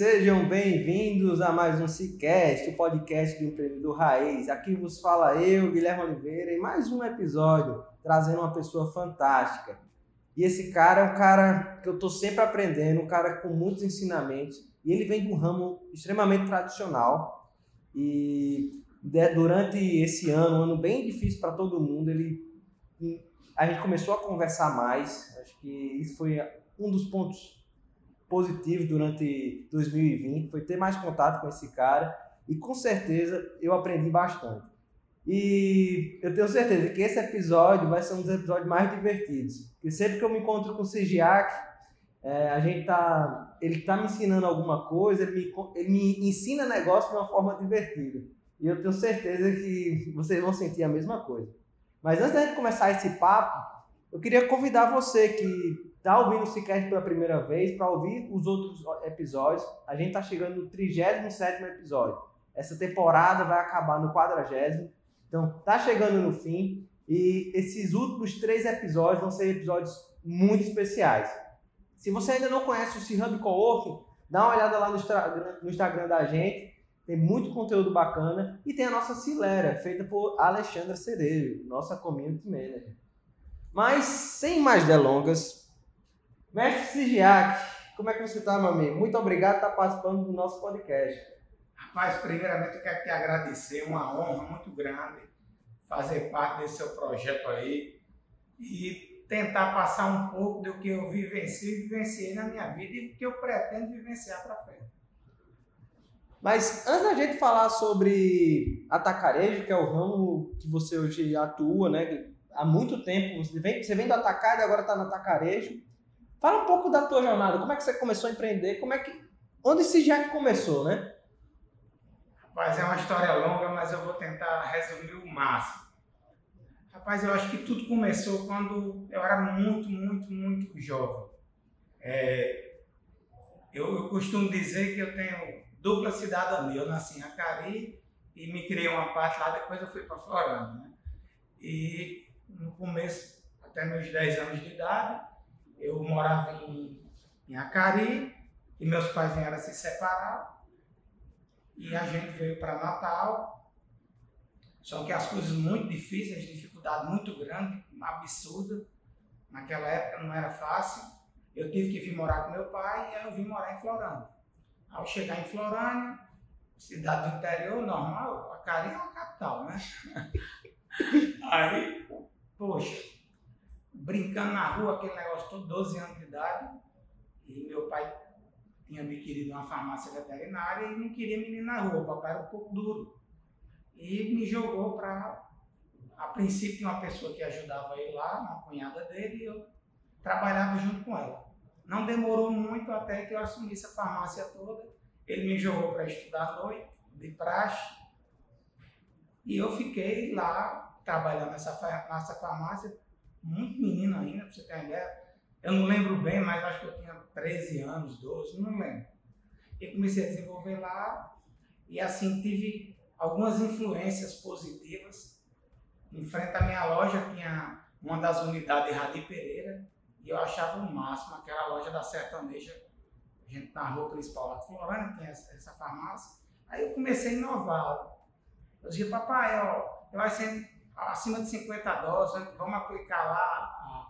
Sejam bem-vindos a mais um Cicast, o podcast do empreendedor raiz. Aqui vos fala eu, Guilherme Oliveira, em mais um episódio trazendo uma pessoa fantástica. E esse cara é um cara que eu estou sempre aprendendo, um cara com muitos ensinamentos. E ele vem de um ramo extremamente tradicional. E durante esse ano, um ano bem difícil para todo mundo, ele a gente começou a conversar mais. Acho que isso foi um dos pontos positivo durante 2020 foi ter mais contato com esse cara e com certeza eu aprendi bastante. E eu tenho certeza que esse episódio vai ser um dos episódios mais divertidos. Porque sempre que eu me encontro com o Sigiak, é, a gente tá, ele tá me ensinando alguma coisa, ele me, ele me ensina negócio de uma forma divertida. E eu tenho certeza que vocês vão sentir a mesma coisa. Mas antes da gente começar esse papo, eu queria convidar você que está ouvindo o Cicast pela primeira vez, para ouvir os outros episódios. A gente está chegando no 37 episódio. Essa temporada vai acabar no 40. Então, tá chegando no fim. E esses últimos três episódios vão ser episódios muito especiais. Se você ainda não conhece o C-Hub Coworking, dá uma olhada lá no Instagram, no Instagram da gente. Tem muito conteúdo bacana. E tem a nossa Cilera, feita por Alexandra Cerejo, nossa Community Manager. Mas, sem mais delongas, Mestre Sigiac, como é que você está, meu amigo? Muito obrigado por estar participando do nosso podcast. Rapaz, primeiramente eu quero te agradecer, uma honra muito grande fazer parte desse seu projeto aí e tentar passar um pouco do que eu vivenciei e vivenciei na minha vida e que eu pretendo vivenciar para frente. Mas antes da gente falar sobre atacarejo, que é o ramo que você hoje atua, né? Há muito tempo, você vem, você vem do atacado e agora está no atacarejo. Fala um pouco da tua jornada, como é que você começou a empreender, como é que, onde esse já começou, né? Rapaz, é uma história longa, mas eu vou tentar resumir o máximo. Rapaz, eu acho que tudo começou quando eu era muito, muito, muito jovem. É, eu, eu, costumo dizer que eu tenho dupla cidadania. Eu nasci em Acari e me criei uma parte lá, depois eu fui para Floranda. Né? E no começo, até meus 10 anos de idade, eu morava em, em Acari e meus pais vieram se separar e a gente veio para Natal. Só que as coisas muito difíceis, dificuldade muito grande, absurda. Naquela época não era fácil. Eu tive que vir morar com meu pai e aí eu vim morar em Florânia. Ao chegar em Florânia, cidade do interior, normal, Acari é uma capital, né? aí, poxa, brincando na rua, aquele negócio todo, 12 anos de idade. E meu pai tinha adquirido uma farmácia veterinária e não queria menino na rua. O papai era um pouco duro. E me jogou para. A princípio, uma pessoa que ajudava ele lá, uma cunhada dele, e eu trabalhava junto com ela. Não demorou muito até que eu assumisse a farmácia toda. Ele me jogou para estudar à noite, de praxe. E eu fiquei lá trabalhando nessa, nessa farmácia muito menino ainda, para você ter ideia. Eu não lembro bem, mas acho que eu tinha 13 anos, 12, não lembro. E comecei a desenvolver lá e assim tive algumas influências positivas. Em frente à minha loja tinha uma das unidades de Radi Pereira, e eu achava o máximo aquela loja da sertaneja, a gente na rua principal lá de Florânia, tem essa, essa farmácia. Aí eu comecei a inovar. Eu dizia, papai, ó, eu vai ser acima de 50 doses, vamos aplicar lá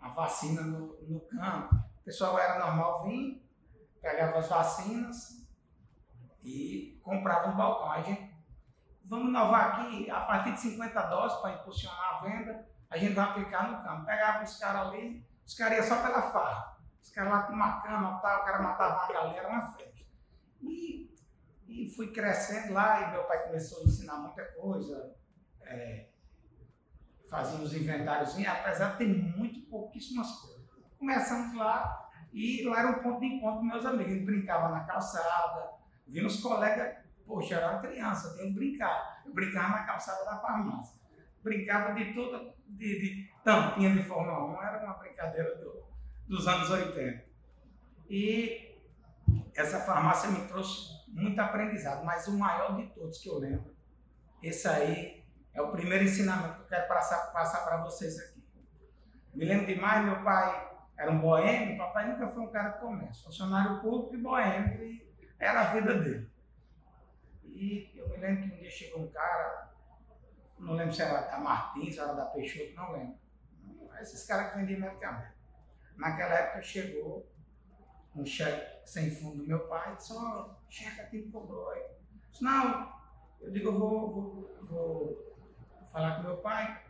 a, a vacina no, no campo. O pessoal era normal vir, pegava as vacinas e comprava no balcão. A gente, vamos inovar aqui, a partir de 50 doses para impulsionar a venda, a gente vai aplicar no campo. Pegava os caras ali, os caras iam só pela farra. Os caras lá com uma cama, o cara matava uma galera, uma festa. E, e fui crescendo lá e meu pai começou a ensinar muita coisa. É, fazia os inventários, apesar de ter muito pouquíssimas coisas. Começamos lá e lá era um ponto de encontro com meus amigos. Brincava na calçada, via os colegas, poxa, era uma criança, tenho que brincar. Eu brincava na calçada da farmácia. Brincava de toda, de, de tampinha de Fórmula 1, era uma brincadeira do, dos anos 80. E essa farmácia me trouxe muito aprendizado, mas o maior de todos que eu lembro, esse aí é o primeiro ensinamento que eu quero passar, para vocês aqui. Me lembro demais, meu pai era um boêmio, papai nunca foi um cara de comércio, funcionário público e boêmio, e era a vida dele. E eu me lembro que um dia chegou um cara, não lembro se era da Martins, se era da Peixoto, não lembro. Esses caras que vendiam medicamento. Naquela época chegou um cheque sem fundo do meu pai, disse, ó, oh, cheque aqui cobrou. Eu disse, não, eu digo, eu vou, vou, vou falar com meu pai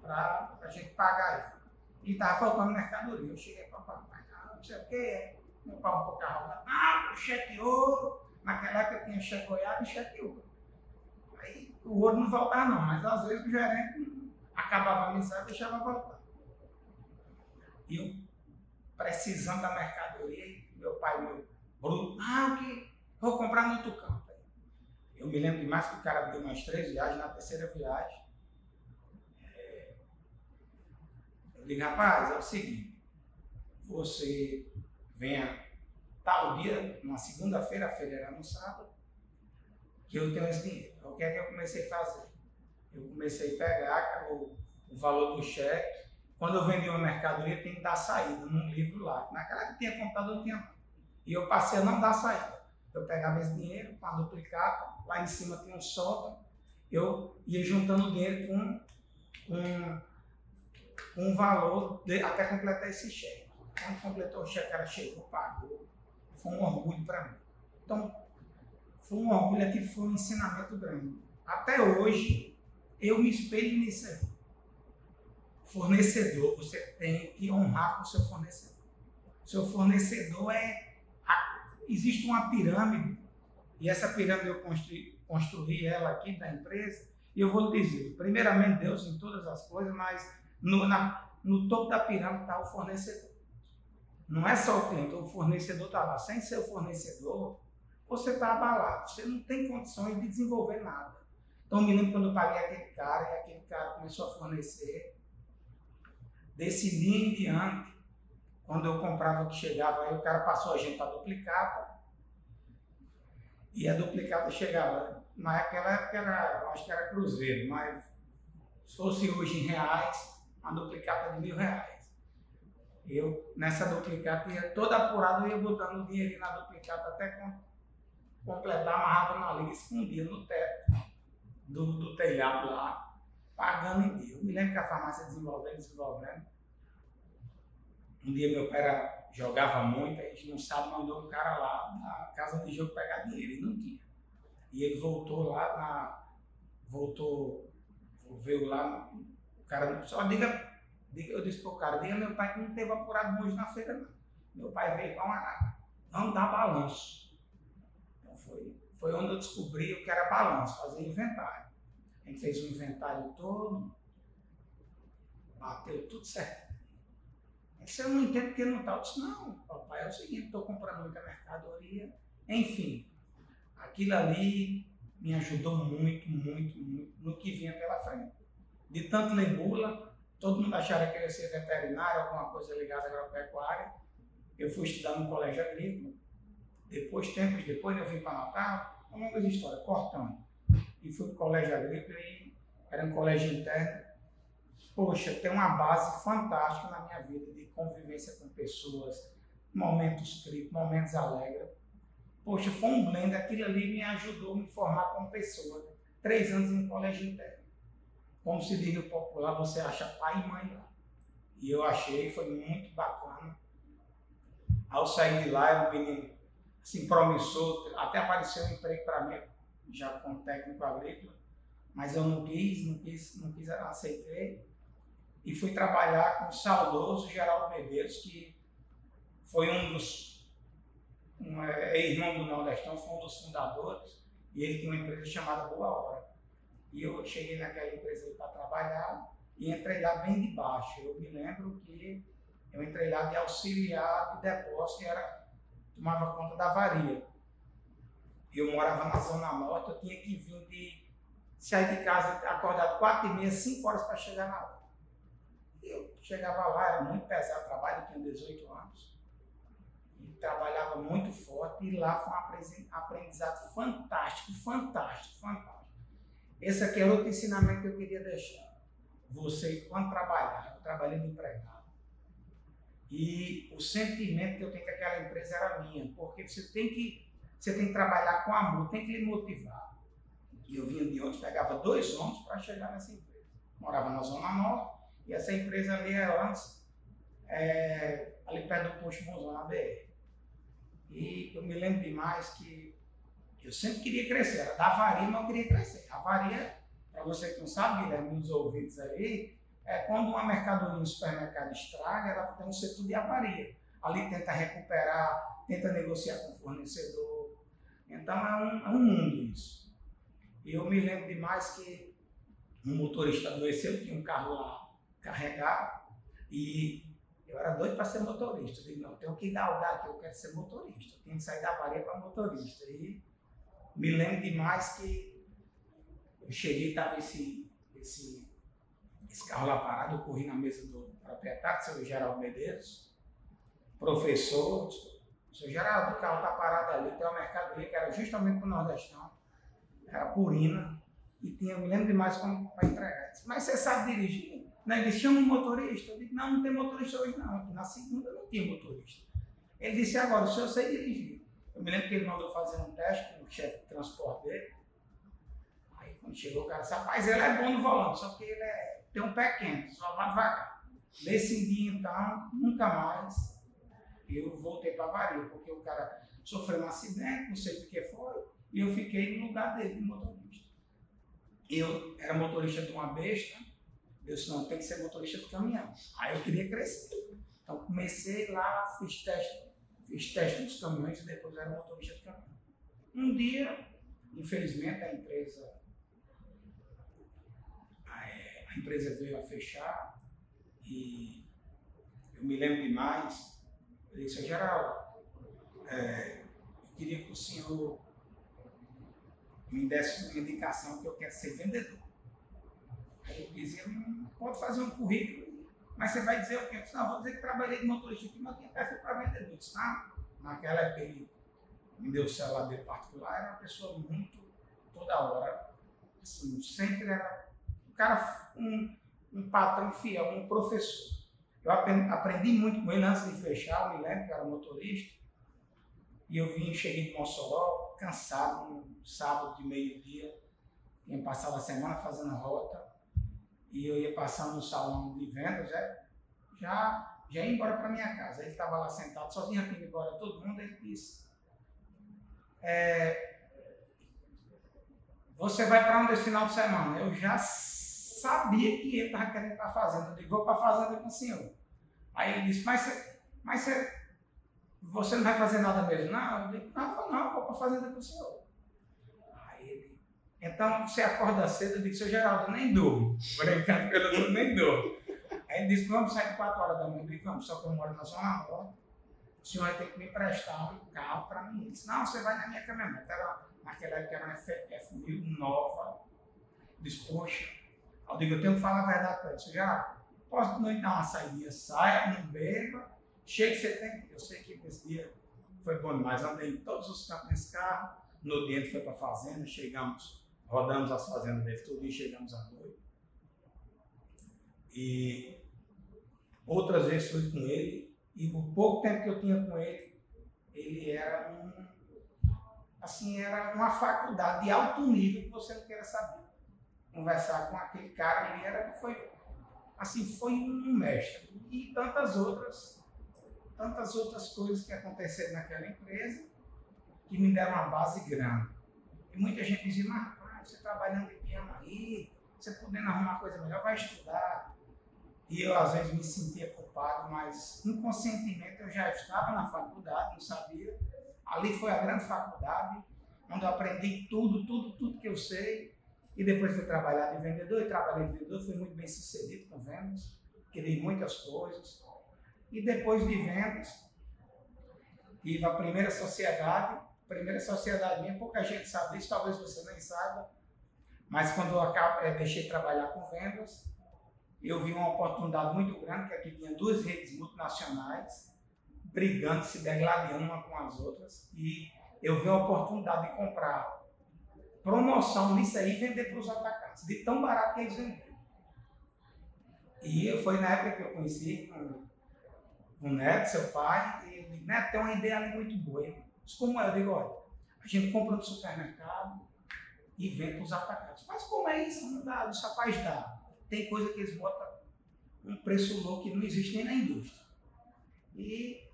para a gente pagar ele. E estava faltando mercadoria. Eu cheguei para o papai, ah, não sei o que, meu pai um pouco arrogante, ah, cheque ouro. Naquela época tinha cheque goiaba e cheque ouro. Aí o ouro não voltava não, mas às vezes o gerente acabava a mensagem e deixava voltar. E eu precisando da mercadoria, meu pai meu bruto, ah, que? Vou comprar no campo. Eu me lembro demais que o cara deu umas três viagens, na terceira viagem, Eu digo, rapaz, é o seguinte, você venha tal dia, numa segunda-feira, a feira era no sábado, que eu tenho esse dinheiro. O que é que eu comecei a fazer? Eu comecei a pegar o, o valor do cheque. Quando eu vendi uma mercadoria, tem que dar saída num livro lá. Naquela que tinha computador, eu tinha. E eu passei a não dar saída. Eu pegava esse dinheiro para duplicar, lá em cima tinha um sótão, eu ia juntando dinheiro com, com um valor de, até completar esse cheque. Quando completou o cheque, ela chegou, pagou. Foi um orgulho para mim. Então, foi um orgulho, aquilo foi um ensinamento grande. Até hoje, eu me espelho nisso aí. Fornecedor, você tem que honrar com o seu fornecedor. Seu fornecedor é. A, existe uma pirâmide, e essa pirâmide eu construí, construí ela aqui da empresa, e eu vou dizer: primeiramente, Deus em todas as coisas, mas no, na, no topo da pirâmide está o fornecedor. Não é só o cliente, o fornecedor está lá. Sem ser o fornecedor, você está abalado. Você não tem condições de desenvolver nada. Então, me lembro quando eu paguei aquele cara e aquele cara começou a fornecer. Desse dia em diante, quando eu comprava que chegava, aí o cara passou a gente para duplicata. E a duplicata chegava. Naquela época era, acho que era cruzeiro, mas se fosse hoje em reais, uma duplicata de mil reais. Eu, nessa duplicata, ia toda apurada, eu ia botando o dinheirinho na duplicata até com, completar, amarrava na liga, escondia no teto do, do telhado lá, pagando em dia. Eu me lembro que a farmácia desenvolvendo, desenvolvendo. Um dia meu pai jogava muito, a gente não sabe, mandou um cara lá na casa de jogo pegar dinheiro, e não tinha. E ele voltou lá na. Voltou, veio lá cara só diga, diga eu disse pro cara, diga meu pai que não teve apurado hoje na feira, não. Meu pai veio com uma vamos dar balanço. Então foi, foi onde eu descobri o que era balanço, fazer inventário. A gente fez o inventário todo, bateu tudo certo. Você não entende porque não está. Eu disse, não, papai, é o seguinte, estou comprando muita mercadoria. Enfim, aquilo ali me ajudou muito, muito, muito no que vinha pela frente de tanto ler bula, todo mundo achava que eu ia ser veterinário, alguma coisa ligada à agropecuária. Eu fui estudar no colégio agrícola. Depois, tempos depois, eu vim para Natal, uma longa história, cortando. E fui para o colégio agrícola e era um colégio interno. poxa, tem uma base fantástica na minha vida de convivência com pessoas, momentos tristes, momentos alegres. Poxa, foi um blend, aquilo ali me ajudou a me formar como pessoa. Três anos em colégio interno. Como se diz no popular, você acha pai e mãe lá. E eu achei, foi muito bacana. Ao sair de lá, era um menino assim, promissor, até apareceu um emprego para mim, já como técnico agrícola, mas eu não quis, não quis, não quis, aceitei. E fui trabalhar com o saudoso Geraldo Medeiros, que foi um dos, um, é, irmão do Nordestão, foi um dos fundadores, e ele tinha uma empresa chamada Boa Hora. E eu cheguei naquela empresa para trabalhar e entrei lá bem de baixo. Eu me lembro que eu entrei lá de auxiliar de depósito, que era, tomava conta da varia. Eu morava na Zona Norte, eu tinha que vir de sair de casa acordado quatro e meia, cinco horas para chegar na hora. Eu chegava lá, era muito pesado o trabalho, eu tinha 18 anos. E trabalhava muito forte e lá foi um aprendizado fantástico, fantástico, fantástico. Esse aqui é outro ensinamento que eu queria deixar você, quando trabalhar, eu trabalhei de empregado, e o sentimento que eu tenho que aquela empresa era minha, porque você tem que, você tem que trabalhar com amor, tem que lhe motivar. E eu vinha de onde pegava dois ônibus para chegar nessa empresa. Morava na Zona Norte, e essa empresa ali era antes, é, ali perto do posto Monzão, na BR. E eu me lembro demais que eu sempre queria crescer, era da varia, mas eu queria crescer. A varia para você que não sabe, Guilherme, nos ouvidos aí, é quando uma mercadoria no supermercado estraga, ela tem um setor de avaria. Ali tenta recuperar, tenta negociar com o fornecedor. Então é um, é um mundo isso. E eu me lembro demais que um motorista adoeceu, tinha um carro lá carregado, e eu era doido para ser motorista. Eu digo, não, tenho que o daqui, eu quero ser motorista. Eu tenho que sair da avaria para motorista. E me lembro demais que eu cheguei, estava esse, esse, esse carro lá parado, eu corri na mesa do proprietário, seu Geraldo Medeiros, professor, seu Geraldo, o carro está parado ali, tem uma mercadoria que era justamente para o Nordestão, era purina, e tinha, me lembro demais como para entregar. Disse, Mas você sabe dirigir? Não, ele disse, chama um motorista. Eu disse, não, não tem motorista hoje não, na segunda não tinha motorista. Ele disse, agora, o senhor sei dirigir. Eu me lembro que ele mandou fazer um teste com o chefe de transporte dele, quando chegou o cara disse, rapaz, ele é bom no volante, só que ele é, tem um pé quente, só vai devagar. Nesse dia, então, nunca mais eu voltei para Varia, porque o cara sofreu um acidente, não sei o que foi, e eu fiquei no lugar dele, de motorista. Eu era motorista de uma besta, eu disse, não, tem que ser motorista de caminhão. Aí eu queria crescer. Então comecei lá, fiz teste, fiz teste nos caminhões e depois era motorista de caminhão. Um dia, infelizmente, a empresa a empresa veio a fechar e eu me lembro demais, eu disse, geral, é, eu queria que o senhor me desse uma indicação que eu quero ser vendedor. Aí eu dizia, hum, pode fazer um currículo, mas você vai dizer o quê? Eu disse, não, vou dizer que trabalhei de motorista aqui, mas tinha perfil para vendedor. Eu disse, não, naquela época ele me deu o celular particular, era uma pessoa muito, toda hora, assim, sempre era o cara, um, um patrão fiel, um professor. Eu aprendi muito com ele antes de fechar, eu me lembro que era motorista. E eu vim, cheguei de Mossoró, cansado, um sábado de meio-dia. Tinha passado a semana fazendo rota. E eu ia passando no salão de vendas, é, já, já ia embora para minha casa. Ele estava lá sentado, sozinho aqui embora todo mundo. Ele disse: é, Você vai para onde esse final de semana? Eu já sabia que ele estava querendo para a fazenda. Eu digo, vou para a fazenda com o senhor. Aí ele disse, mas, você, mas você, você não vai fazer nada mesmo? Não, eu digo, não, não, vou para a fazenda com o senhor. Aí ele, então você acorda cedo, eu digo, seu Geraldo, nem durmo. Brincando pelo nem durmo. Aí ele disse, vamos sair 4 horas da manhã. Vamos, só que eu moro na Zona Norte. O senhor vai ter que me emprestar um carro para mim. Ele disse, não, você vai na minha caminhonete. naquela época era uma F1000 nova. Disse, poxa, eu digo, eu tenho que falar a verdade para você. Já posso não dar uma saída, saia, não beba, chegue você tem. Eu sei que esse dia foi bom demais. Andei em todos os campos nesse carro. No dia foi para a fazenda, chegamos, rodamos as fazendas dele tudo e chegamos à noite. E outras vezes fui com ele. E o pouco tempo que eu tinha com ele, ele era um. Assim, era uma faculdade de alto nível que você não queira saber. Conversar com aquele cara ali era, foi, assim, foi um mestre. E tantas outras, tantas outras coisas que aconteceram naquela empresa que me deram uma base grande. E muita gente dizia, mas você trabalhando de piano aí, você podendo arrumar coisa melhor, vai estudar. E eu às vezes me sentia culpado, mas inconscientemente eu já estava na faculdade, não sabia. Ali foi a grande faculdade, onde eu aprendi tudo, tudo, tudo que eu sei. E depois fui trabalhar de vendedor, e trabalhei de vendedor, fui muito bem sucedido com vendas, criei muitas coisas. E depois de vendas, tive a primeira sociedade, primeira sociedade minha, pouca gente sabe disso, talvez você nem saiba, mas quando eu é, deixei de trabalhar com vendas, eu vi uma oportunidade muito grande, que aqui tinha duas redes multinacionais brigando, se degladiando uma com as outras, e eu vi a oportunidade de comprar promoção nisso aí e vender para os atacantes, de tão barato que eles vendiam. E foi na época que eu conheci com o Neto, seu pai, e disse, Neto, tem uma ideia ali muito boa. Mas como é? Eu digo, olha, a gente compra no supermercado e para os atacantes. Mas como é isso? Não dá, os rapazes dá. Tem coisa que eles botam um preço louco que não existe nem na indústria. E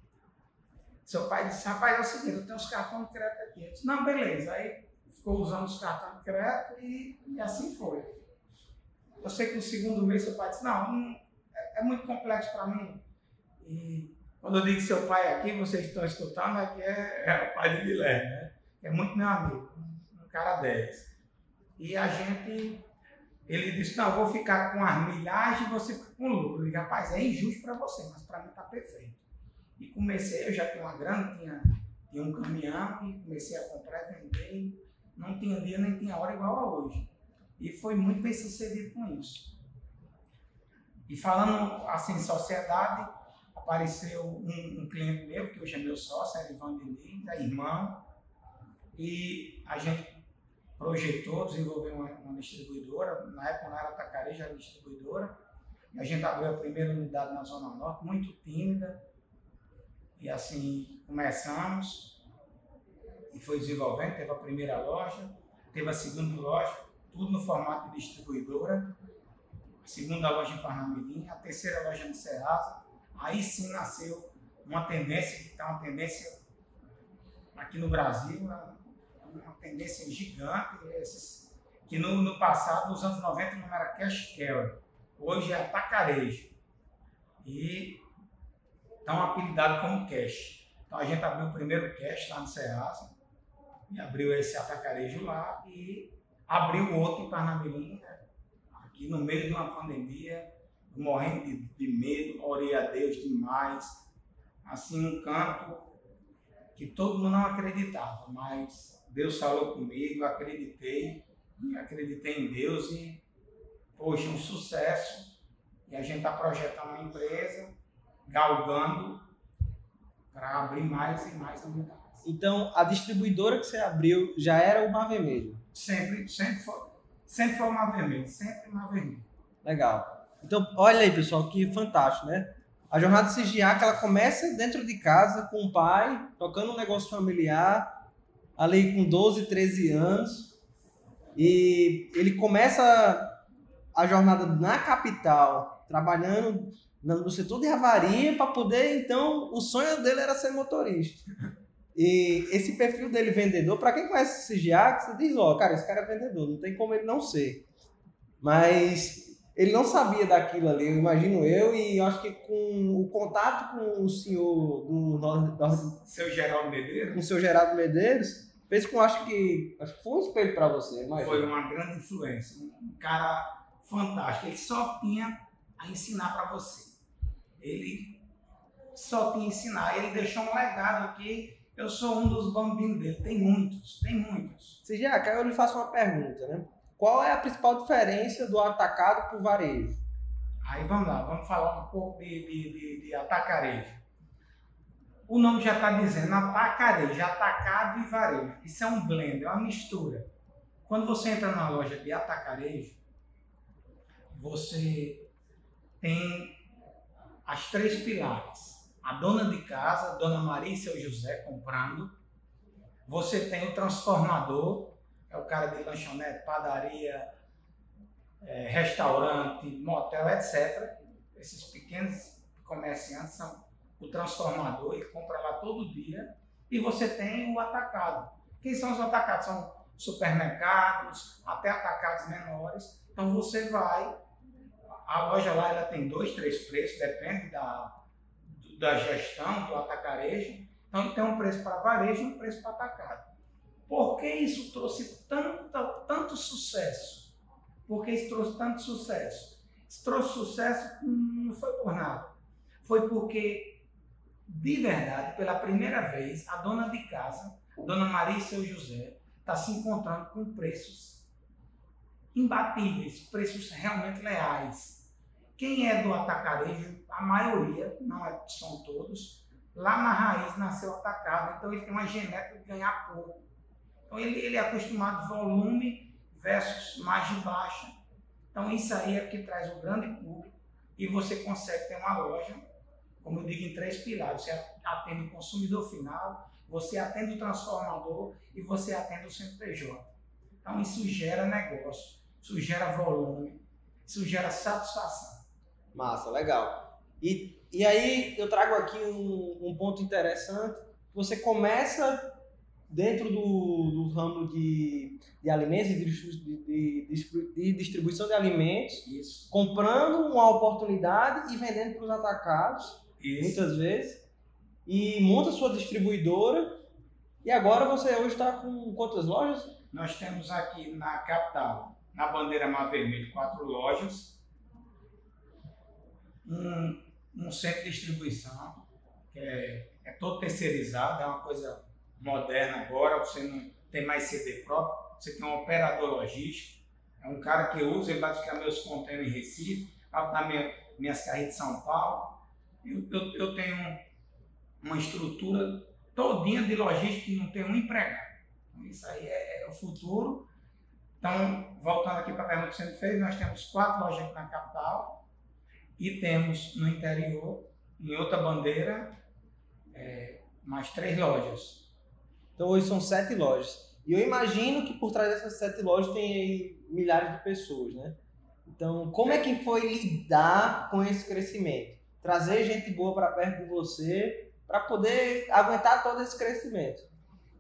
seu pai disse, rapaz, é o seguinte, eu tenho os cartões de crédito aqui. Eu disse, não, beleza. Aí ficou usando os cartões de crédito e, e assim foi. Eu sei que no segundo mês seu pai disse, não, não é, é muito complexo para mim. E quando eu digo seu pai é aqui, vocês estão escutando, aqui é, é o pai de Guilherme, né? É muito meu amigo, um cara 10. E a gente, ele disse, não, vou ficar com as milhagens e você fica com lucro. Digo, rapaz, é injusto para você, mas para mim está perfeito. E comecei, eu já tinha uma grana, tinha, tinha um caminhão e comecei a comprar e vender. Não tinha dia nem tinha hora igual a hoje. E foi muito bem sucedido com isso. E falando assim, sociedade, apareceu um, um, cliente meu, que hoje é meu sócio, é Ivan Diniz, é irmão, e a gente projetou, desenvolveu uma, uma, distribuidora, na época não era Tacareja, era distribuidora, e a gente abriu a primeira unidade na Zona Norte, muito tímida, e assim começamos, e foi desenvolvendo, teve a primeira loja, teve a segunda loja, tudo no formato de distribuidora, a segunda loja em Parnamirim, a terceira loja em Serasa, aí sim nasceu uma tendência, que está uma tendência aqui no Brasil, uma tendência gigante, esses, que no, no passado, nos anos 90, não era cash carry, hoje é atacarejo. E estão apelidados como cash. Então a gente abriu o primeiro cash lá no Serasa, e abriu esse atacarejo lá e abriu outro em Parnamirim, aqui no meio de uma pandemia, morrendo de, de medo, orei a Deus demais. Assim, um canto que todo mundo não acreditava, mas Deus falou comigo, acreditei, acreditei em Deus e, poxa, um sucesso. E a gente está projetando uma empresa, galgando para abrir mais e mais unidades. Então, a distribuidora que você abriu já era o Mar Vermelho? Sempre, sempre foi, sempre foi o Mar Vermelho, sempre o Mar Vermelho. Legal. Então, olha aí, pessoal, que fantástico, né? A jornada CGA, ela começa dentro de casa com o pai, tocando um negócio familiar, ali com 12, 13 anos. E ele começa a jornada na capital, trabalhando no setor de avaria, para poder, então, o sonho dele era ser motorista. E esse perfil dele vendedor, para quem conhece o CGA, você diz, ó, oh, cara, esse cara é vendedor, não tem como ele não ser. Mas ele não sabia daquilo ali, eu imagino eu, e eu acho que com o contato com o senhor do, do seu Geraldo Medeiros, com o seu Geraldo Medeiros, fez com acho que acho que foi um espelho para você, imagina. Foi uma grande influência, um cara fantástico, ele só tinha a ensinar para você. Ele só tinha a ensinar, ele deixou um legado aqui. Eu sou um dos bambinos dele, tem muitos, tem muitos. Você já, eu lhe faço uma pergunta, né? Qual é a principal diferença do atacado para o varejo? Aí vamos lá, vamos falar um pouco de, de, de, de atacarejo. O nome já está dizendo atacarejo, atacado e varejo. Isso é um blend, é uma mistura. Quando você entra numa loja de atacarejo, você tem as três pilares. A dona de casa, Dona Maria e seu José comprando. Você tem o transformador, é o cara de lanchonete, padaria, é, restaurante, motel, etc. Esses pequenos comerciantes são o transformador, ele compra lá todo dia. E você tem o atacado. Quem são os atacados? São supermercados, até atacados menores. Então você vai, a loja lá ela tem dois, três preços, depende da, da gestão do atacarejo. Então tem um preço para varejo e um preço para atacado. Por que isso trouxe tanto, tanto sucesso? Por que isso trouxe tanto sucesso? Isso trouxe sucesso não foi por nada. Foi porque, de verdade, pela primeira vez, a dona de casa, Dona Maria e seu José, está se encontrando com preços imbatíveis, preços realmente leais. Quem é do atacarejo, a maioria, não é, são todos, lá na raiz nasceu atacado, então ele tem uma genética de ganhar pouco. Então ele, ele é acostumado volume versus margem baixa. Então isso aí é que traz o grande público e você consegue ter uma loja, como eu digo, em três pilares. Você atende o consumidor final, você atende o transformador e você atende o CNPJ. Então isso gera negócio, isso gera volume, isso gera satisfação. Massa, legal. E, e aí eu trago aqui um, um ponto interessante. Você começa dentro do, do ramo de, de alimentos, de, de, de, distribuição de alimentos, Isso. comprando uma oportunidade e vendendo para os atacados, Isso. muitas vezes e monta sua distribuidora. E agora você hoje está com quantas lojas? Nós temos aqui na capital, na bandeira Mar Vermelho, quatro lojas, um, um centro de distribuição, que é, é todo terceirizado, é uma coisa moderna agora, você não tem mais CD próprio, você tem um operador logístico, é um cara que usa, ele vai ficar meus contêineres em Recife, vai minha, minhas carrinhas de São Paulo. Eu, eu, eu tenho uma estrutura todinha de logística que não tem um empregado. Então, isso aí é, é, o futuro. Então, voltando aqui para a pergunta que você me fez, nós temos quatro lojas na capital e temos no interior, em outra bandeira, é, mais três lojas. Então, hoje são sete lojas. E eu imagino que por trás dessas sete lojas tem milhares de pessoas, né? Então, como é que foi lidar com esse crescimento? Trazer gente boa para perto de você para poder aguentar todo esse crescimento?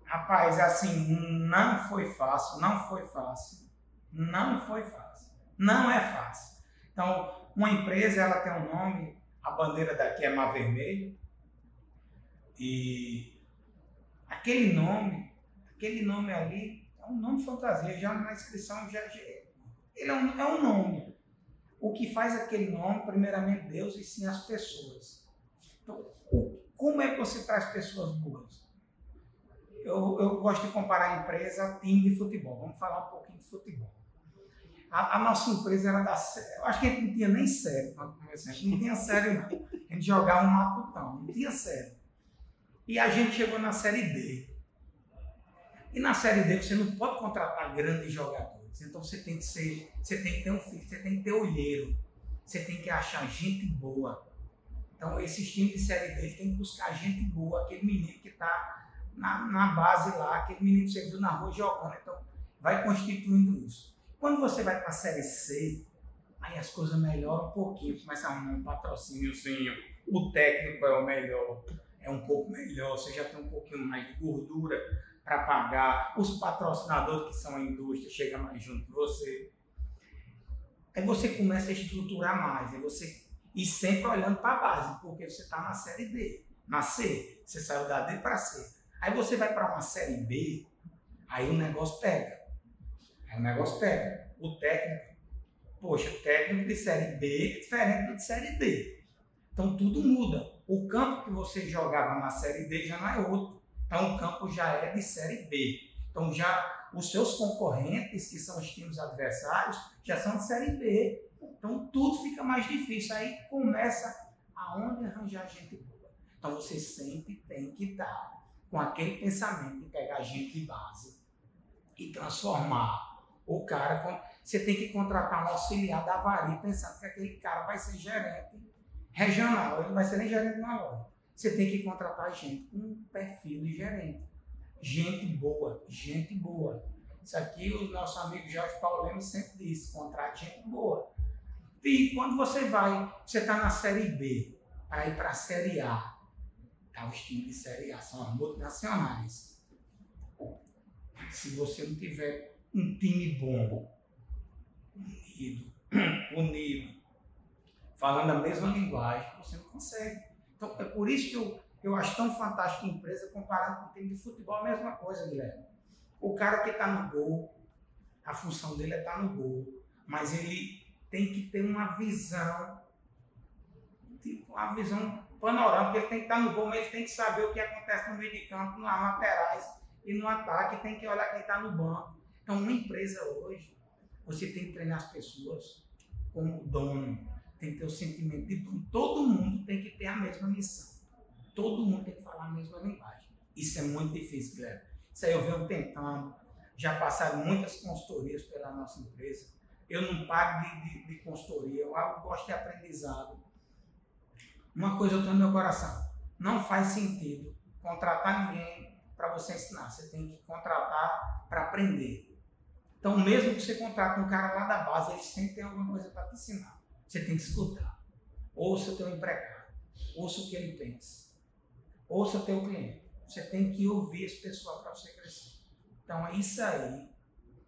Rapaz, assim, não foi fácil, não foi fácil, não foi fácil, não é fácil. Então, uma empresa, ela tem um nome, a bandeira daqui é Mar Vermelho, e aquele nome, aquele nome ali, é um nome fantasia, já na inscrição, já, já ele é um, é um nome. O que faz aquele nome, primeiramente Deus e sim as pessoas. Então, como é que você traz pessoas boas? Eu, eu gosto de comparar a empresa a time de futebol. Vamos falar um pouquinho de futebol. A, a nossa empresa era da Eu acho que a gente não tinha nem série A gente não tinha série, não. A gente jogava um matutão, não tinha série. E a gente chegou na série D. E na série D você não pode contratar grandes jogadores. Então você tem que ser, você tem que ter um filho, você tem que ter olheiro, você tem que achar gente boa. Então, esses times de Série D tem que buscar gente boa, aquele menino que está na, na, base lá, aquele menino que você viu na rua jogando. Então, vai constituindo isso. Quando você vai para a Série C, aí as coisas melhoram um pouquinho, começa a arrumar um patrocíniozinho, o técnico é o melhor, é um pouco melhor, você já tem um pouquinho mais de gordura para pagar, os patrocinadores que são a indústria chegam mais junto de você. Aí você começa a estruturar mais, aí você e sempre olhando para a base, porque você está na série D. Na C, você saiu da D para C. Aí você vai para uma série B, aí o negócio pega. Aí o negócio pega. O técnico, poxa, o técnico de série B é diferente do de série D. Então tudo muda. O campo que você jogava na série D já não é outro. Então o campo já é de série B. Então já os seus concorrentes, que são os times adversários, já são de série B. Então tudo fica mais difícil. Aí começa aonde arranjar gente boa. Então você sempre tem que estar com aquele pensamento de pegar gente de base e transformar o cara. Você tem que contratar um auxiliar da varia pensando que aquele cara vai ser gerente regional, ele vai ser nem gerente na loja. Você tem que contratar gente com um perfil de gerente. Gente boa, gente boa. Isso aqui o nosso amigo Jorge Paulino sempre disse, contrate gente boa. E quando você vai, você está na Série B, para ir para a Série A, tá, os times de Série A são as multinacionais. Se você não tiver um time bom, unido, unido, falando a mesma linguagem, você não consegue. Então, é por isso que eu, eu acho tão fantástico a empresa comparado com o time de futebol, a mesma coisa, Guilherme. O cara que está no gol, a função dele é estar tá no gol, mas ele tem que ter uma visão, tipo, uma visão panorâmica, ele tem que estar tá no gol, mas ele tem que saber o que acontece no meio de campo, nas laterais e no ataque, tem que olhar quem está no banco. Então, uma empresa hoje, você tem que treinar as pessoas como dono, tem que ter o sentimento de dono. Todo mundo tem que ter a mesma missão. Todo mundo tem que falar a mesma linguagem. Isso é muito difícil, Guilherme. Isso aí eu venho tentando. Já passaram muitas consultorias pela nossa empresa. Eu não pago de, de, de consultoria, eu gosto de aprendizado. Uma coisa eu tenho no meu coração: não faz sentido contratar ninguém para você ensinar. Você tem que contratar para aprender. Então, mesmo que você contrate um cara lá da base, ele sempre tem alguma coisa para te ensinar. Você tem que escutar. Ouça o teu empregado. Ouça o que ele pensa. Ouça o teu cliente. Você tem que ouvir esse pessoal para você crescer. Então, é isso aí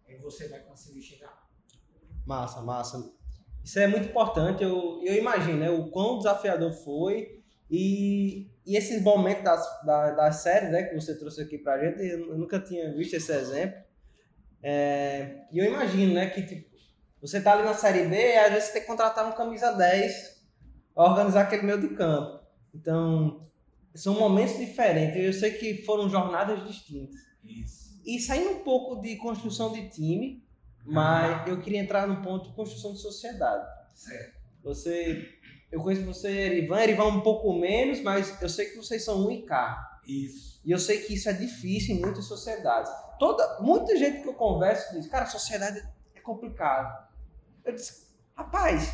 que você vai conseguir chegar. Massa, massa. Isso é muito importante. Eu, eu imagino né, o quão desafiador foi e, e esses momentos das, das, das séries né, que você trouxe aqui para a gente, eu nunca tinha visto esse exemplo. É, e eu imagino, né, que tipo, você tá ali na Série B às vezes você tem que contratar um camisa 10 para organizar aquele meio de campo. Então, são momentos diferentes. Eu sei que foram jornadas distintas. Isso. E saindo um pouco de construção de time, mas eu queria entrar no ponto de construção de sociedade. Certo. Você, eu conheço você, Erivan, Erivan um pouco menos, mas eu sei que vocês são um e Isso. E eu sei que isso é difícil em muitas sociedades toda, muita gente que eu converso diz, cara, sociedade é complicado. Eu disse, rapaz,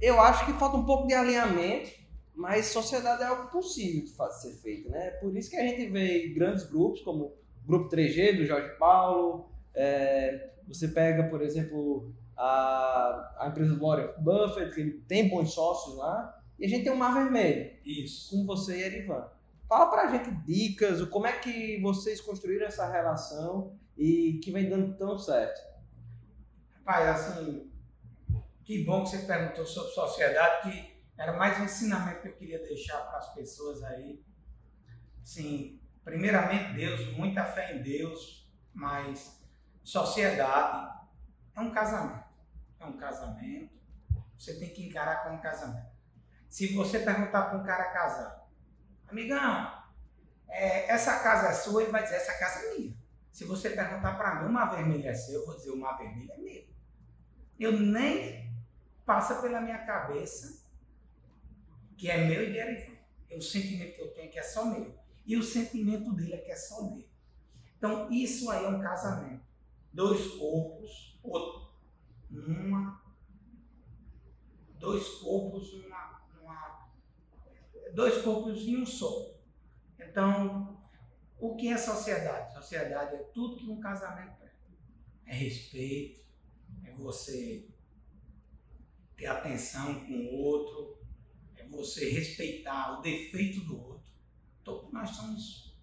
eu acho que falta um pouco de alinhamento, mas sociedade é algo possível de ser feito, né? Por isso que a gente vê grandes grupos, como o Grupo 3G, do Jorge Paulo, é, você pega, por exemplo, a, a empresa do Warren Buffett, que tem bons sócios lá, e a gente tem o Mar Vermelho. Isso. Com você e Erivan. Fala pra gente dicas, como é que vocês construíram essa relação e que vem dando tão certo. Pai, assim, que bom que você perguntou sobre sociedade, que era mais um ensinamento que eu queria deixar para as pessoas aí. Sim, primeiramente Deus, muita fé em Deus, mas sociedade é um casamento. É um casamento. Você tem que encarar como um casamento. Se você perguntar para um cara casado, amigão, é, essa casa é sua, ele vai dizer, essa casa é minha. Se você perguntar para mim, o mar vermelho é seu, eu vou dizer, o mar vermelho é meu. Eu nem passa pela minha cabeça que é meu e de Erivan. É o sentimento que eu tenho que é só meu. E o sentimento dele é que é só dele. Então, isso aí é um casamento. Dois corpos, outro, uma, dois corpos, uma, dois corpos em um só. Então, o que é sociedade? Sociedade é tudo que um casamento é. É respeito, é você ter atenção com o outro, é você respeitar o defeito do outro. Todos nós somos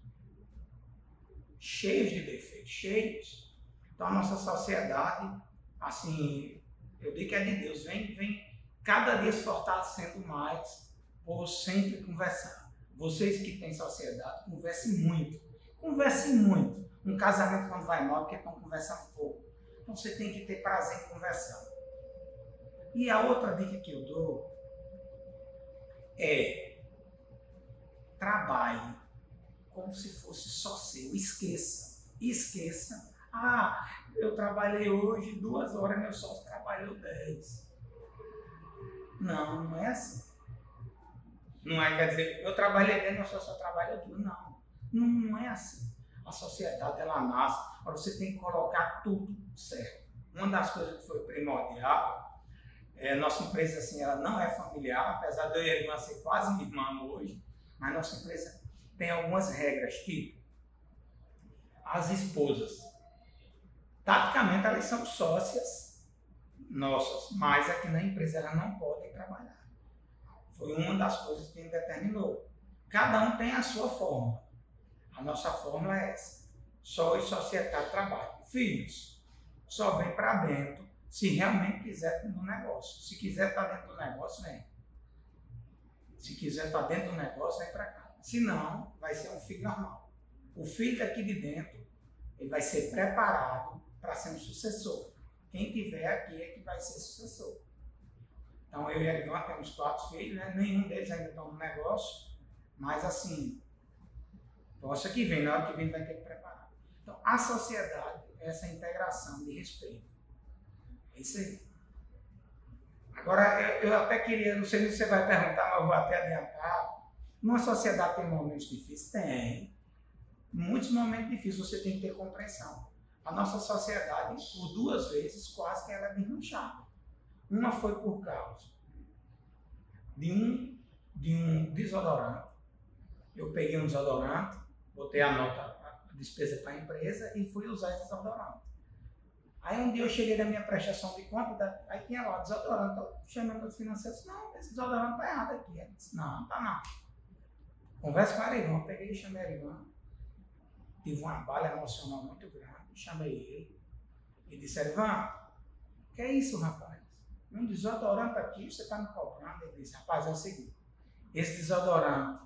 cheios de defeitos, cheios. Então a nossa sociedade, assim, eu digo que é de Deus, vem, vem cada dia se fortalecendo mais por sempre conversar. Vocês que têm sociedade, conversem muito. Conversem muito. Um casamento quando vai mal, porque estão conversando pouco. Então você tem que ter prazer em conversar. E a outra dica que eu dou é trabalhe como se fosse só seu. Esqueça. Esqueça. Ah, eu trabalhei hoje duas horas, meu sócio trabalhou dez. Não, não é assim. Não é, quer dizer, eu trabalhei bem, mas só só trabalho tudo. Não, não, não é assim. A sociedade, ela nasce, mas você tem que colocar tudo certo. uma das coisas que foi primordial, é, nossa empresa assim, ela não é familiar, apesar de eu e a irmã ser quase irmã hoje, mas nossa empresa tem algumas regras, tipo as esposas. Taticamente elas são sócias nossas, mas aqui na empresa elas não podem trabalhar. Foi uma das coisas que determinou. Cada um tem a sua forma. A nossa fórmula é essa. Só e sociedade trabalho. Filhos, só vem para dentro se realmente quiser no negócio. Se quiser estar tá dentro do negócio, vem. Se quiser estar tá dentro do negócio, vem para cá. Se não, vai ser um filho normal. O filho daqui de dentro, ele vai ser preparado para ser um sucessor. Quem tiver aqui é que vai ser sucessor. Então, eu e a Ivan temos quatro filhos, né? nenhum deles ainda está no negócio, mas assim, possa que vem, na hora que vem vai ter que preparar. Então, a sociedade essa integração de respeito. É isso aí. Agora, eu, eu até queria, não sei se você vai perguntar, mas eu vou até adiantar. Numa sociedade tem momentos difíceis? Tem. Muitos momentos difíceis, você tem que ter compreensão. A nossa sociedade, por duas vezes, quase que ela é desmanchada. Uma foi por causa de um, de um desodorante. Eu peguei um desodorante, botei a nota, a despesa para a empresa e fui usar esse desodorante. Aí um dia eu cheguei na minha prestação de conta, aí tinha lá desodorante, eu chamei meu financeiro disse, não, esse desodorante está errado aqui. Ele disse, não, tá não. Conversa com a Arivan, peguei e chamei a Arivan. Tive uma bala emocional muito grande, chamei ele. E disse, Arivan, que é isso, rapaz? Um desodorante aqui, você está me cobrando. Ele disse, rapaz, é o seguinte, esse desodorante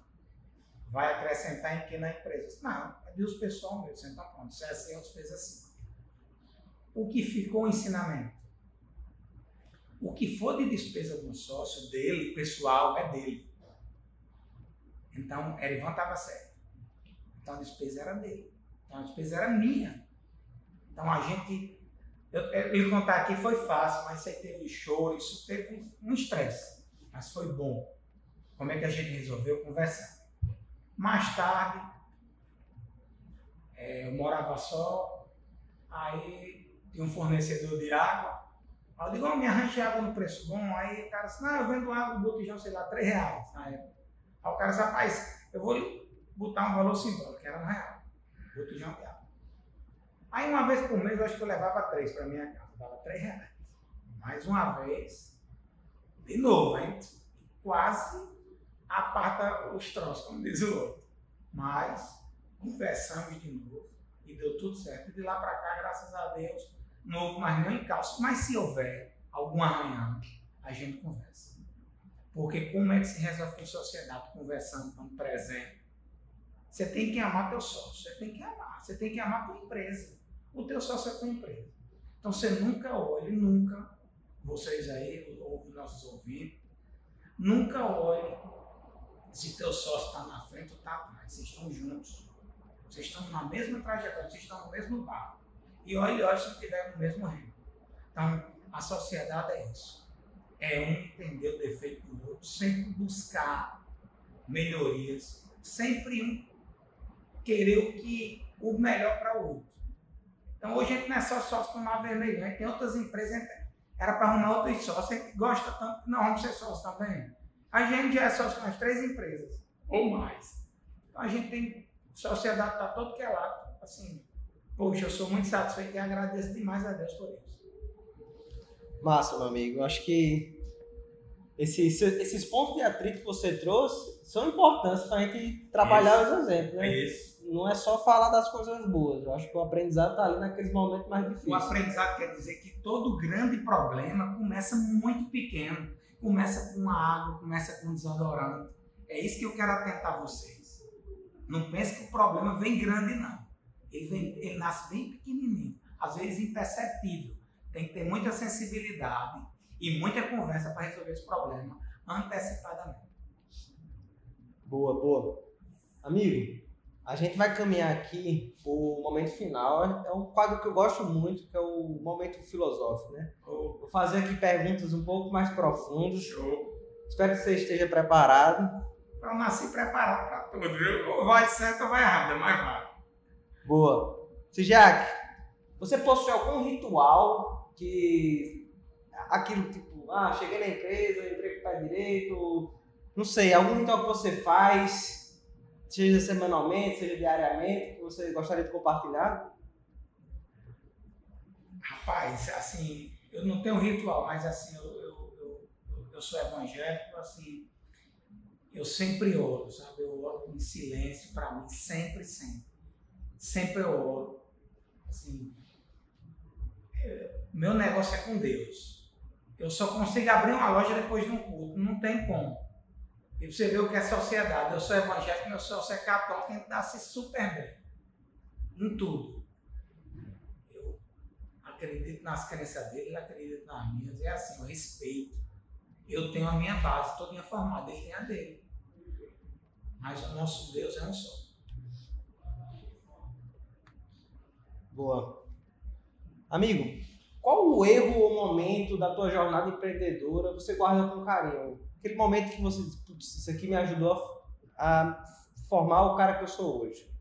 vai acrescentar em que na empresa? Disse, não, é de uso pessoal meu. Disse, então pronto, se é assim, eu fez assim. O que ficou o ensinamento? O que for de despesa do sócio dele, pessoal, é dele. Então, Erivan estava certo. Então a despesa era dele. Então a despesa era minha. Então a gente eu, eu, contar aqui foi fácil, mas isso aí teve choro, isso teve um estresse. Mas foi bom. Como é que a gente resolveu conversar? Mais tarde, é, eu morava só, aí tinha um fornecedor de água. Aí eu digo, oh, me arranje água no preço bom. Aí o cara disse, não, eu vendo água do botijão, sei lá, 3 reais na época. Aí o cara disse, rapaz, eu vou botar um valor simbólico, que era um real. Botijão de água. Aí uma vez por mês eu acho que eu levava três para minha casa, dava três reais. Mais uma vez, de novo, gente quase aparta os troços, como diz o outro. Mas conversamos de novo e deu tudo certo. E de lá para cá, graças a Deus, não houve mais nenhum encalço. Mas se houver algum arranhão, a gente conversa. Porque como é que se resolve com sociedade conversando, dando presente? Você tem que amar teu sócio, você tem que amar, você tem que amar tua empresa o teu sócio é tua empresa. Então você nunca olhe, nunca, vocês aí, ou nossos ouvintes, nunca olhe se teu sócio está na frente ou está atrás. Vocês estão juntos. Vocês estão na mesma trajetória, vocês estão no mesmo barco. E olhe, olhe se estiver no mesmo reino. Então, a sociedade é isso. É um entender o defeito do outro, sempre buscar melhorias, sempre um querer o que o melhor para o outro. Então hoje a gente não é só sócio do Mar Vermelho, a gente tem outras empresas, era para arrumar outros sócios, a gente gosta tanto, não vamos ser sócios também. A gente já é sócio nas três empresas, ou mais. Então a gente tem sociedade para todo que é lado, assim, poxa, eu sou muito satisfeito e agradeço demais a Deus por isso. Massa, meu amigo. Acho que esses, esses pontos de atrito que você trouxe são importantes para a gente trabalhar isso. os exemplos. Né? Isso não é só falar das coisas boas. Eu acho que o aprendizado está ali naqueles momentos mais difíceis. O aprendizado quer dizer que todo grande problema começa muito pequeno. Começa com água, começa com desodorante. É isso que eu quero atentar vocês. Não pense que o problema vem grande, não. Ele, vem, ele nasce bem pequenininho, às vezes imperceptível. Tem que ter muita sensibilidade e muita conversa para resolver esse problema antecipadamente. Boa, boa. Amigo, a gente vai caminhar aqui o momento final. É um quadro que eu gosto muito, que é o momento filosófico, né? Vou fazer aqui perguntas um pouco mais profundas. Show. Espero que você esteja preparado. Eu nasci preparado para tudo, viu? Ou vai certo ou vai errado, mas vai. Boa. Sijac, você possui algum ritual que aquilo tipo, ah, cheguei na empresa, entrei com o pé direito, não sei, algum ritual que você faz, seja semanalmente, seja diariamente, que você gostaria de compartilhar? Rapaz, assim, eu não tenho ritual, mas assim, eu, eu, eu, eu sou evangélico, assim, eu sempre oro, sabe? Eu oro em silêncio para mim, sempre, sempre. Sempre eu oro. Assim, é, meu negócio é com Deus. Eu só consigo abrir uma loja depois de um culto, não tem como. E você vê o que é sociedade. Eu sou evangélico, meu sócio é católico, tem que dar-se super bem. Em tudo. Eu acredito nas crenças dele, ele acredita nas minhas. É assim, eu respeito. Eu tenho a minha base toda formada, ele tem a dele. Mas o nosso Deus é um só. Boa. Amigo, qual o erro ou momento da tua jornada empreendedora você guarda com carinho? Aquele momento que você diz, putz, isso aqui me ajudou a, formar o cara que eu sou hoje.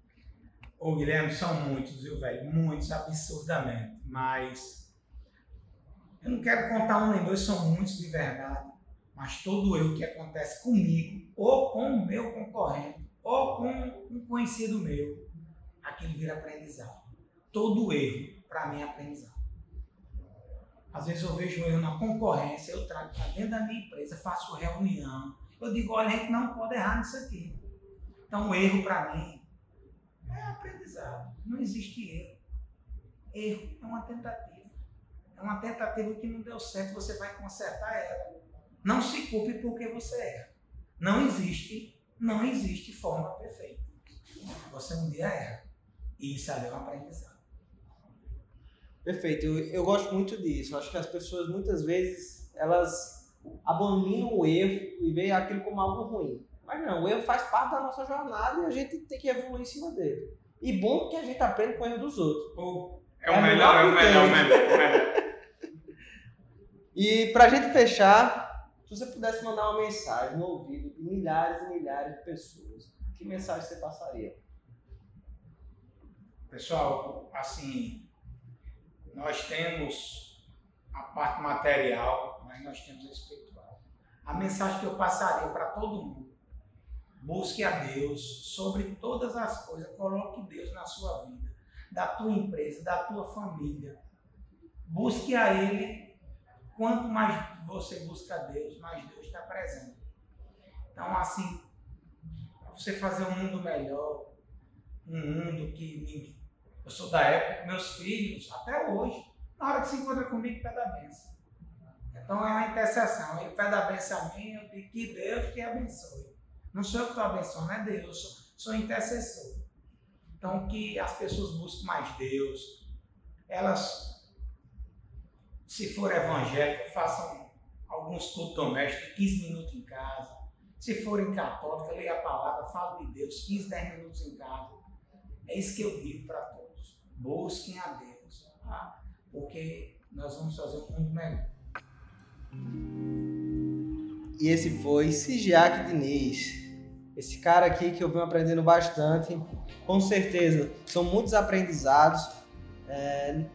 Ô Guilherme, são muitos, viu, velho? Muitos, absurdamente. Mas eu não quero contar um nem dois, são muitos de verdade. Mas todo erro que acontece comigo, ou com o meu concorrente, ou com um conhecido meu, aquilo vira aprendizado. Todo erro, para mim, é aprendizado. Às vezes eu vejo um erro na concorrência, eu trago para dentro da minha empresa, faço reunião. Eu digo, olha, a gente não pode errar nisso aqui. Então, o erro para mim é aprendizado. Não existe erro. Erro é uma tentativa. É uma tentativa que não deu certo, você vai consertar ela. Não se culpe porque você erra. Não existe, não existe forma perfeita. Você um dia erra. E isso é um aprendizado. Perfeito. Eu, eu gosto muito disso. Acho que as pessoas muitas vezes elas abominam o erro e veem aquilo como algo ruim. Mas não, o erro faz parte da nossa jornada e a gente tem que evoluir em cima dele. E bom que a gente aprende com o erro dos outros. Oh, é, o é melhor, é o melhor, é o melhor, é o melhor. E pra gente fechar, se você pudesse mandar uma mensagem no ouvido de milhares e milhares de pessoas, que mensagem você passaria? Pessoal, assim, nós temos a parte material, mas nós temos a espiritual. A mensagem que eu passaria para todo mundo: busque a Deus sobre todas as coisas, coloque Deus na sua vida, da tua empresa, da tua família. Busque a Ele Quanto mais você busca Deus, mais Deus está presente. Então, assim, você fazer um mundo melhor, um mundo que eu sou da época, meus filhos, até hoje, na hora que se encontra comigo, pede a benção. Então é uma intercessão. Ele pede a benção a mim, eu digo que Deus te abençoe. Não sou eu que estou abençoando, é Deus, eu sou, sou intercessor. Então que as pessoas busquem mais Deus, elas se for evangélico, façam alguns cultos domésticos, 15 minutos em casa. Se forem católica, leia a palavra, fale de Deus, 15, 10 minutos em casa. É isso que eu digo para todos. Busquem a Deus, tá? porque nós vamos fazer um mundo melhor. E esse foi Sigiac Diniz. Esse cara aqui que eu venho aprendendo bastante. Com certeza, são muitos aprendizados. É,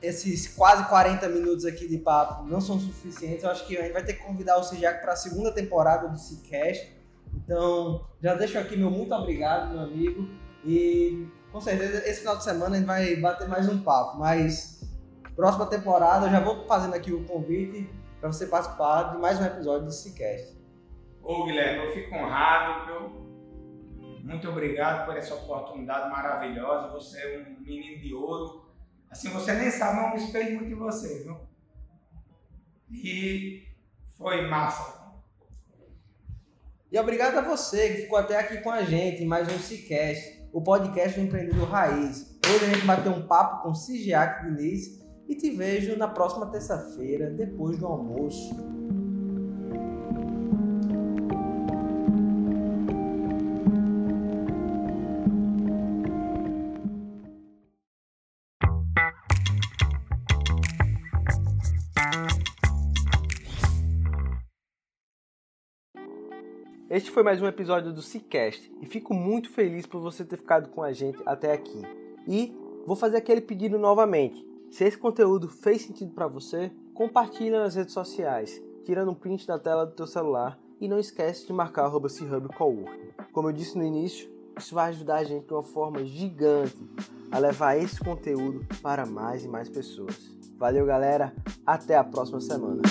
esses quase 40 minutos aqui de papo não são suficientes. Eu acho que a gente vai ter que convidar o Sijac para a segunda temporada do Cicast. Então, já deixo aqui meu muito obrigado, meu amigo. E com certeza esse final de semana a gente vai bater mais um papo. Mas próxima temporada eu já vou fazendo aqui o convite para você participar de mais um episódio do Cicast. Ô Guilherme, eu fico honrado, viu? Muito obrigado por essa oportunidade maravilhosa. Você é um menino de ouro Assim, você nem sabe, mas eu me espelho muito em você, viu? E foi massa. E obrigado a você que ficou até aqui com a gente em mais um Cicast, o podcast do empreendedor raiz. Hoje a gente bateu um papo com Sigiac Diniz e te vejo na próxima terça-feira, depois do almoço. Este foi mais um episódio do Cicast e fico muito feliz por você ter ficado com a gente até aqui. E vou fazer aquele pedido novamente. Se esse conteúdo fez sentido para você, compartilha nas redes sociais, tirando um print da tela do teu celular e não esquece de marcar Coworking. Como eu disse no início, isso vai ajudar a gente de uma forma gigante a levar esse conteúdo para mais e mais pessoas. Valeu, galera. Até a próxima semana.